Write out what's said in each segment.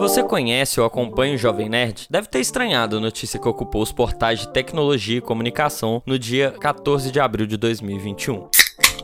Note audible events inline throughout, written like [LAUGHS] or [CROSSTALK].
você conhece ou acompanha o Jovem Nerd, deve ter estranhado a notícia que ocupou os portais de tecnologia e comunicação no dia 14 de abril de 2021.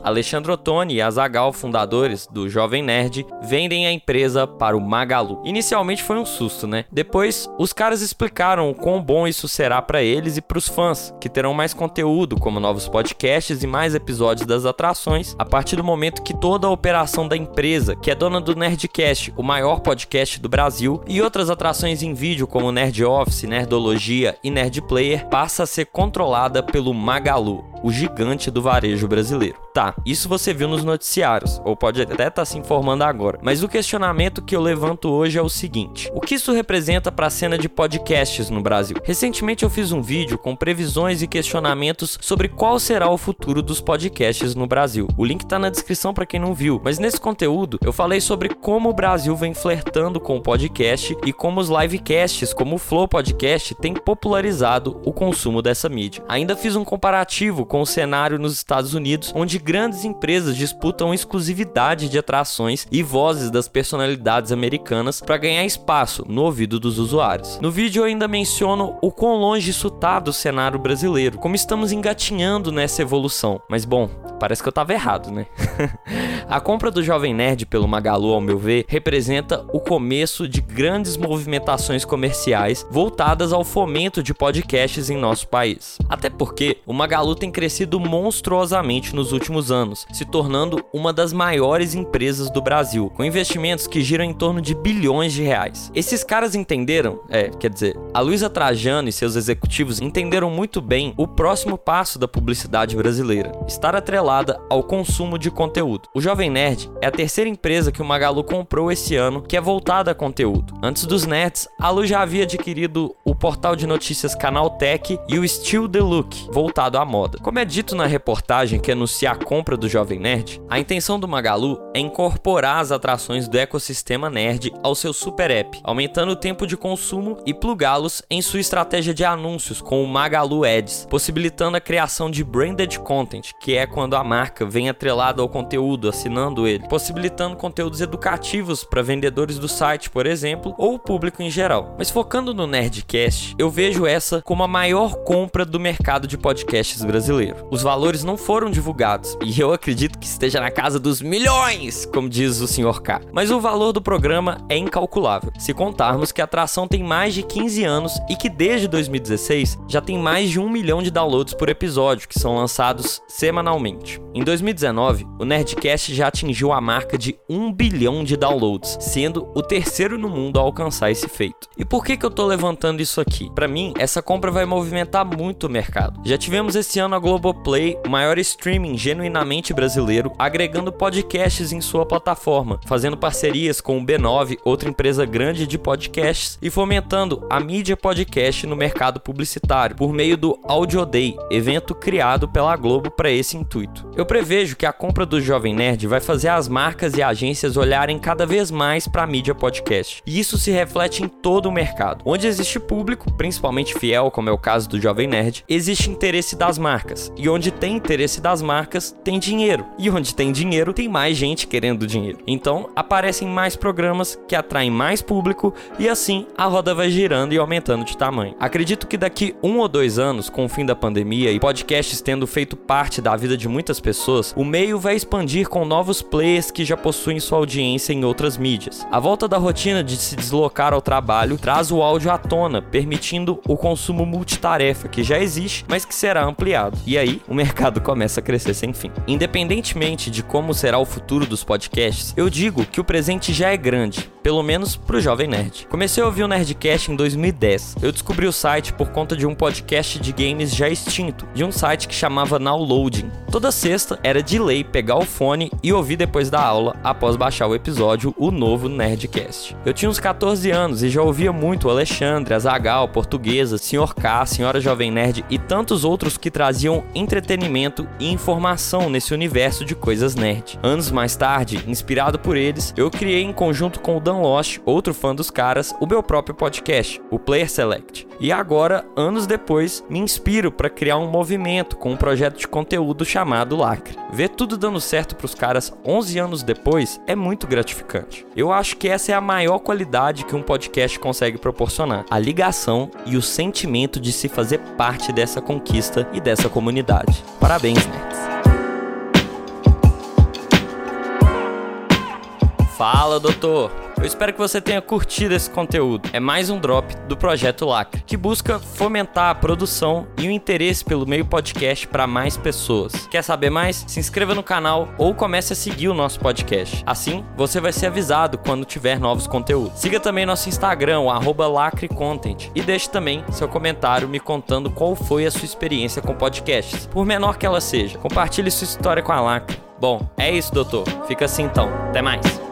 Alexandre Ottoni e Azagal, fundadores do Jovem Nerd, vendem a empresa para o Magalu. Inicialmente foi um susto, né? Depois, os caras explicaram o quão bom isso será para eles e para os fãs, que terão mais conteúdo, como novos podcasts e mais episódios das atrações, a partir do momento que toda a operação da empresa, que é dona do Nerdcast, o maior podcast do Brasil, e outras atrações em vídeo como Nerd Office, Nerdologia e Nerd Player, passa a ser controlada pelo Magalu, o gigante do varejo brasileiro. Tá, isso você viu nos noticiários, ou pode até estar tá se informando agora. Mas o questionamento que eu levanto hoje é o seguinte: o que isso representa para a cena de podcasts no Brasil? Recentemente eu fiz um vídeo com previsões e questionamentos sobre qual será o futuro dos podcasts no Brasil. O link está na descrição para quem não viu, mas nesse conteúdo eu falei sobre como o Brasil vem flertando com o podcast e como os livecasts, como o Flow Podcast, têm popularizado o consumo dessa mídia. Ainda fiz um comparativo com o cenário nos Estados Unidos, onde grandes empresas disputam exclusividade de atrações e vozes das personalidades americanas para ganhar espaço no ouvido dos usuários. No vídeo eu ainda menciono o quão longe isso tá do cenário brasileiro, como estamos engatinhando nessa evolução. Mas bom, parece que eu tava errado, né? [LAUGHS] a compra do Jovem Nerd pelo Magalu, ao meu ver, representa o começo de grandes movimentações comerciais voltadas ao fomento de podcasts em nosso país. Até porque o Magalu tem crescido monstruosamente nos últimos anos, se tornando uma das maiores empresas do Brasil, com investimentos que giram em torno de bilhões de reais. Esses caras entenderam, é, quer dizer, a Luísa Trajano e seus executivos entenderam muito bem o próximo passo da publicidade brasileira, estar atrelada ao consumo de conteúdo. O Jovem Nerd é a terceira empresa que o Magalu comprou esse ano que é voltada a conteúdo. Antes dos nerds, a Lu já havia adquirido o portal de notícias Canaltech e o Still The Look, voltado à moda. Como é dito na reportagem que anuncia a compra do Jovem Nerd, a intenção do Magalu é incorporar as atrações do ecossistema nerd ao seu super app, aumentando o tempo de consumo e plugá-los em sua estratégia de anúncios com o Magalu Ads, possibilitando a criação de branded content, que é quando a marca vem atrelada ao conteúdo, assinando ele, possibilitando conteúdos educativos para vendedores do site, por exemplo, ou o público em geral. Mas focando no Nerdcast, eu vejo essa como a maior compra do mercado de podcasts brasileiro. Os valores não foram divulgados, e eu acredito que esteja na casa dos milhões, como diz o Sr. K. Mas o valor do programa é incalculável, se contarmos que a atração tem mais de 15 anos e que desde 2016 já tem mais de um milhão de downloads por episódio, que são lançados semanalmente. Em 2019, o Nerdcast já atingiu a marca de um bilhão de downloads, sendo o terceiro no mundo a alcançar esse feito. E por que, que eu tô levantando isso aqui? Para mim, essa compra vai movimentar muito o mercado. Já tivemos esse ano a Globoplay, o maior streaming genuinamente brasileiro, agregando podcasts em sua plataforma, fazendo parcerias com o B9, outra empresa grande de podcasts, e fomentando a mídia podcast no mercado publicitário por meio do Audio Day, evento criado pela Globo para esse intuito. Eu prevejo que a compra do Jovem Nerd vai fazer as marcas e agências olharem cada vez mais para a mídia podcast, e isso se reflete em todo o mercado. Onde existe público, principalmente fiel, como é o caso do Jovem Nerd, existe interesse das marcas, e onde tem interesse das marcas, tem dinheiro. E onde tem dinheiro, tem mais gente querendo dinheiro. Então, aparecem mais programas que atraem mais público e assim a roda vai girando e aumentando de tamanho. Acredito que daqui um ou dois anos, com o fim da pandemia e podcasts tendo feito parte da vida de muitas pessoas, o meio vai expandir com novos players que já possuem sua audiência em outras mídias. A volta da rotina de se deslocar ao trabalho traz o áudio à tona, permitindo o consumo multitarefa que já existe, mas que será ampliado. E aí, o mercado [LAUGHS] começa a crescer sem fim. Independentemente de como será o futuro dos podcasts, eu digo que o presente já é grande, pelo menos pro jovem nerd. Comecei a ouvir o Nerdcast em 2010. Eu descobri o site por conta de um podcast de games já extinto, de um site que chamava Nowloading. Toda sexta era de lei pegar o fone e ouvir depois da aula, após baixar o episódio, o novo Nerdcast. Eu tinha uns 14 anos e já ouvia muito o Alexandre, a Zagal, Portuguesa, Sr. K, Senhora Jovem Nerd e tantos outros que traziam entretenimento e informação nesse universo de coisas nerd. Anos mais tarde, inspirado por eles, eu criei em conjunto com o Dan Lost, outro fã dos caras, o meu próprio podcast, o Player Select. E agora, anos depois, me inspiro para criar um movimento com um projeto de conteúdo chamado Lacre. Ver tudo dando certo para os caras 11 anos depois é muito gratificante. Eu acho que essa é a maior qualidade que um podcast consegue proporcionar: a ligação e o sentimento de se fazer parte dessa conquista e dessa comunidade. Parabéns, nerds! Fala, doutor! Eu espero que você tenha curtido esse conteúdo. É mais um drop do projeto Lacre, que busca fomentar a produção e o interesse pelo meio podcast para mais pessoas. Quer saber mais? Se inscreva no canal ou comece a seguir o nosso podcast. Assim, você vai ser avisado quando tiver novos conteúdos. Siga também nosso Instagram, lacrecontent, e deixe também seu comentário me contando qual foi a sua experiência com podcasts, por menor que ela seja. Compartilhe sua história com a Lacre. Bom, é isso, doutor. Fica assim então. Até mais.